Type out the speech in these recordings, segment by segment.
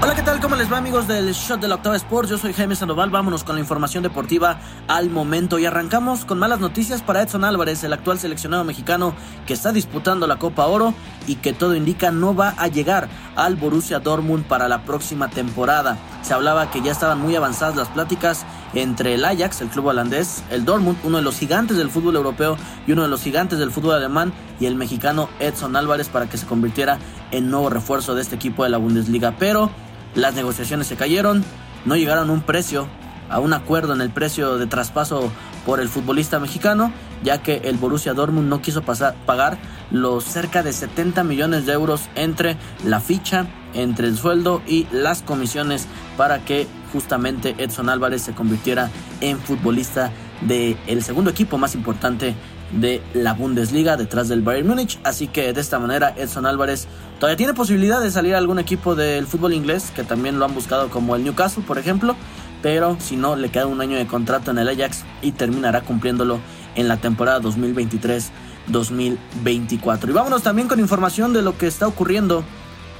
Hola, ¿qué tal? ¿Cómo les va amigos del Shot de la Octava Sports? Yo soy Jaime Sandoval, vámonos con la información deportiva al momento y arrancamos con malas noticias para Edson Álvarez, el actual seleccionado mexicano que está disputando la Copa Oro y que todo indica no va a llegar al Borussia Dortmund para la próxima temporada. Se hablaba que ya estaban muy avanzadas las pláticas entre el Ajax, el club holandés, el Dortmund, uno de los gigantes del fútbol europeo y uno de los gigantes del fútbol alemán, y el mexicano Edson Álvarez para que se convirtiera en nuevo refuerzo de este equipo de la Bundesliga. Pero las negociaciones se cayeron, no llegaron a un precio, a un acuerdo en el precio de traspaso por el futbolista mexicano, ya que el Borussia Dortmund no quiso pasar, pagar los cerca de 70 millones de euros entre la ficha, entre el sueldo y las comisiones para que justamente Edson Álvarez se convirtiera en futbolista del el segundo equipo más importante de la Bundesliga detrás del Bayern Múnich. Así que de esta manera Edson Álvarez todavía tiene posibilidad de salir a algún equipo del fútbol inglés que también lo han buscado como el Newcastle, por ejemplo. Pero si no, le queda un año de contrato en el Ajax y terminará cumpliéndolo en la temporada 2023-2024. Y vámonos también con información de lo que está ocurriendo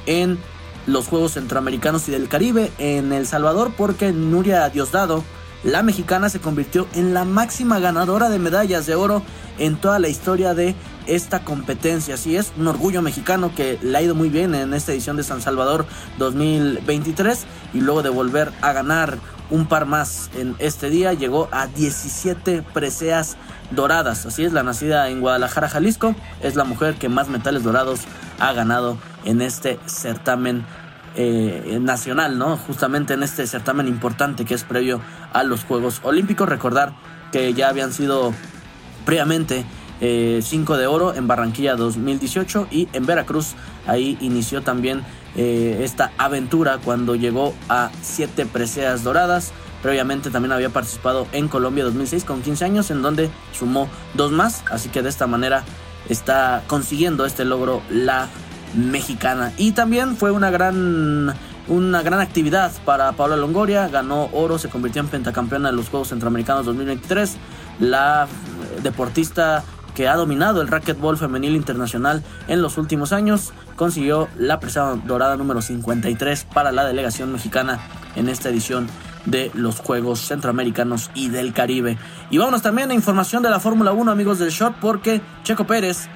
en los Juegos Centroamericanos y del Caribe en El Salvador porque Nuria Diosdado la mexicana se convirtió en la máxima ganadora de medallas de oro en toda la historia de esta competencia. Así es, un orgullo mexicano que le ha ido muy bien en esta edición de San Salvador 2023 y luego de volver a ganar un par más en este día llegó a 17 preseas doradas. Así es, la nacida en Guadalajara, Jalisco, es la mujer que más metales dorados ha ganado en este certamen eh, nacional, ¿no? Justamente en este certamen importante que es previo a los Juegos Olímpicos. Recordar que ya habían sido previamente 5 eh, de oro en Barranquilla 2018 y en Veracruz ahí inició también eh, esta aventura cuando llegó a 7 preseas doradas. Previamente también había participado en Colombia 2006 con 15 años en donde sumó dos más, así que de esta manera está consiguiendo este logro la mexicana. Y también fue una gran, una gran actividad para Paula Longoria. Ganó oro, se convirtió en pentacampeona de los Juegos Centroamericanos 2023. La deportista que ha dominado el racquetball femenil internacional en los últimos años, consiguió la presa dorada número 53 para la delegación mexicana en esta edición de los Juegos Centroamericanos y del Caribe. Y vámonos también a información de la Fórmula 1, amigos del Shot, porque Checo Pérez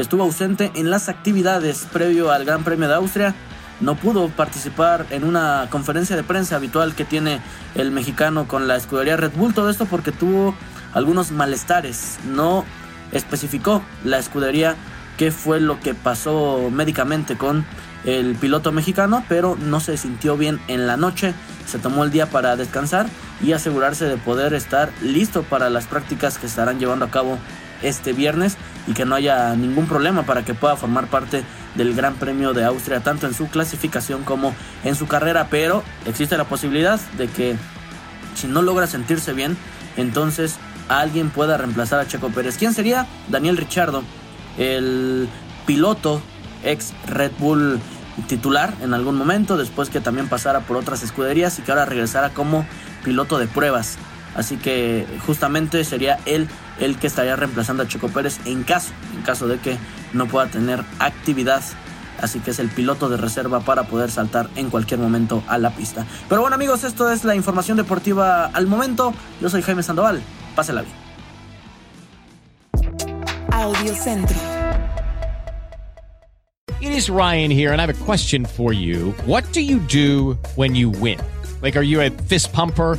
estuvo ausente en las actividades previo al Gran Premio de Austria. No pudo participar en una conferencia de prensa habitual que tiene el mexicano con la escudería Red Bull. Todo esto porque tuvo algunos malestares. No especificó la escudería qué fue lo que pasó médicamente con el piloto mexicano, pero no se sintió bien en la noche. Se tomó el día para descansar y asegurarse de poder estar listo para las prácticas que estarán llevando a cabo este viernes y que no haya ningún problema para que pueda formar parte del Gran Premio de Austria, tanto en su clasificación como en su carrera, pero existe la posibilidad de que si no logra sentirse bien, entonces alguien pueda reemplazar a Checo Pérez. ¿Quién sería? Daniel Richardo, el piloto ex Red Bull titular en algún momento, después que también pasara por otras escuderías y que ahora regresara como piloto de pruebas. Así que justamente sería él el que estaría reemplazando a Checo Pérez en caso, en caso de que no pueda tener actividad. Así que es el piloto de reserva para poder saltar en cualquier momento a la pista. Pero bueno amigos, esto es la información deportiva al momento. Yo soy Jaime Sandoval. Pásela bien. Audio Centro. It is Ryan here and I have a question for you. What do you do when you win? Like are you a fist pumper?